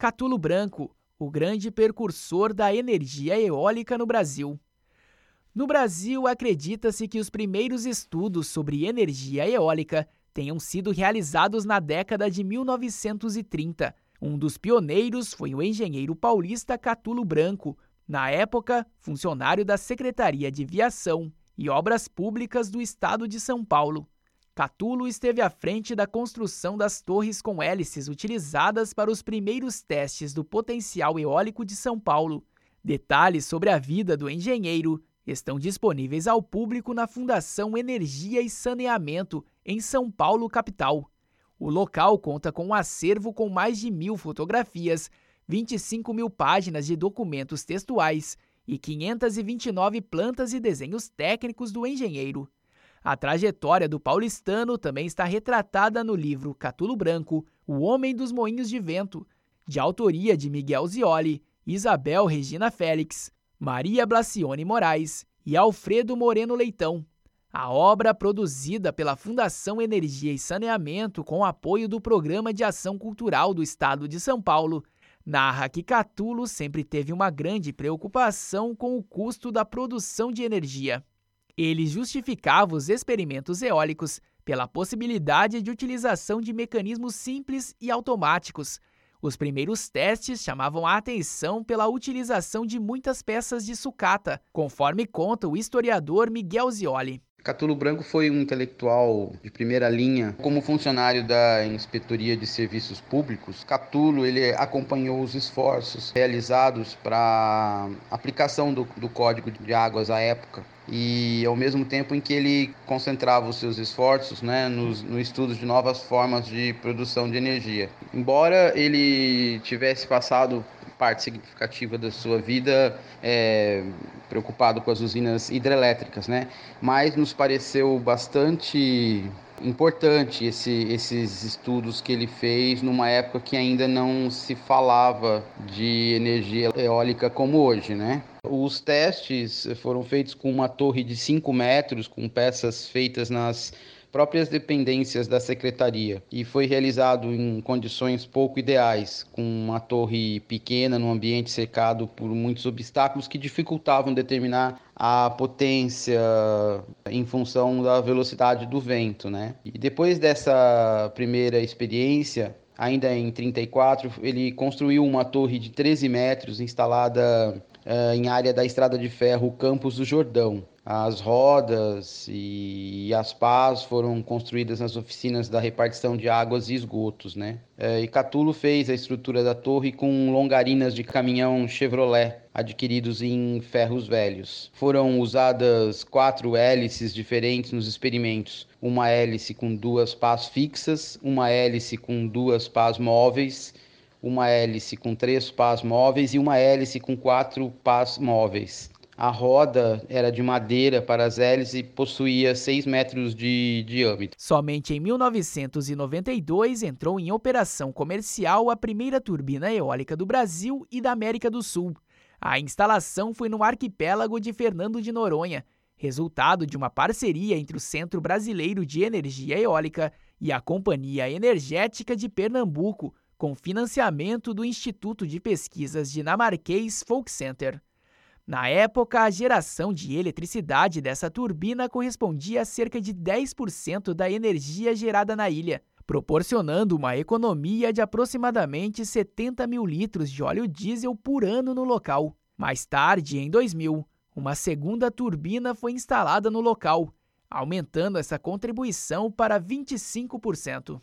Catulo Branco, o grande precursor da energia eólica no Brasil. No Brasil, acredita-se que os primeiros estudos sobre energia eólica tenham sido realizados na década de 1930. Um dos pioneiros foi o engenheiro paulista Catulo Branco, na época funcionário da Secretaria de Viação e Obras Públicas do Estado de São Paulo. Catulo esteve à frente da construção das torres com hélices utilizadas para os primeiros testes do potencial eólico de São Paulo. Detalhes sobre a vida do engenheiro estão disponíveis ao público na Fundação Energia e Saneamento, em São Paulo, capital. O local conta com um acervo com mais de mil fotografias, 25 mil páginas de documentos textuais e 529 plantas e desenhos técnicos do engenheiro. A trajetória do paulistano também está retratada no livro Catulo Branco, O Homem dos Moinhos de Vento, de autoria de Miguel Zioli, Isabel Regina Félix, Maria Blacione Moraes e Alfredo Moreno Leitão. A obra, produzida pela Fundação Energia e Saneamento com apoio do Programa de Ação Cultural do Estado de São Paulo, narra que Catulo sempre teve uma grande preocupação com o custo da produção de energia. Ele justificava os experimentos eólicos pela possibilidade de utilização de mecanismos simples e automáticos. Os primeiros testes chamavam a atenção pela utilização de muitas peças de sucata, conforme conta o historiador Miguel Zioli. Catulo Branco foi um intelectual de primeira linha. Como funcionário da Inspetoria de Serviços Públicos, Catulo ele acompanhou os esforços realizados para aplicação do, do Código de Águas à época e ao mesmo tempo em que ele concentrava os seus esforços né, no, no estudo de novas formas de produção de energia. Embora ele tivesse passado parte significativa da sua vida é, preocupado com as usinas hidrelétricas, né? Mas nos pareceu bastante importante esse, esses estudos que ele fez numa época que ainda não se falava de energia eólica como hoje, né? Os testes foram feitos com uma torre de 5 metros, com peças feitas nas próprias dependências da secretaria e foi realizado em condições pouco ideais, com uma torre pequena num ambiente cercado por muitos obstáculos que dificultavam determinar a potência em função da velocidade do vento, né? E depois dessa primeira experiência, ainda em 34, ele construiu uma torre de 13 metros instalada em área da estrada de ferro Campos do Jordão. As rodas e as pás foram construídas nas oficinas da repartição de águas e esgotos, né? E Catulo fez a estrutura da torre com longarinas de caminhão Chevrolet adquiridos em ferros velhos. Foram usadas quatro hélices diferentes nos experimentos: uma hélice com duas pás fixas, uma hélice com duas pás móveis uma hélice com três pás móveis e uma hélice com quatro pás móveis. A roda era de madeira para as hélices e possuía 6 metros de diâmetro. Somente em 1992 entrou em operação comercial a primeira turbina eólica do Brasil e da América do Sul. A instalação foi no arquipélago de Fernando de Noronha, resultado de uma parceria entre o Centro Brasileiro de Energia Eólica e a Companhia Energética de Pernambuco, com financiamento do Instituto de Pesquisas Dinamarquês Folk Center. Na época, a geração de eletricidade dessa turbina correspondia a cerca de 10% da energia gerada na ilha, proporcionando uma economia de aproximadamente 70 mil litros de óleo diesel por ano no local. Mais tarde, em 2000, uma segunda turbina foi instalada no local, aumentando essa contribuição para 25%.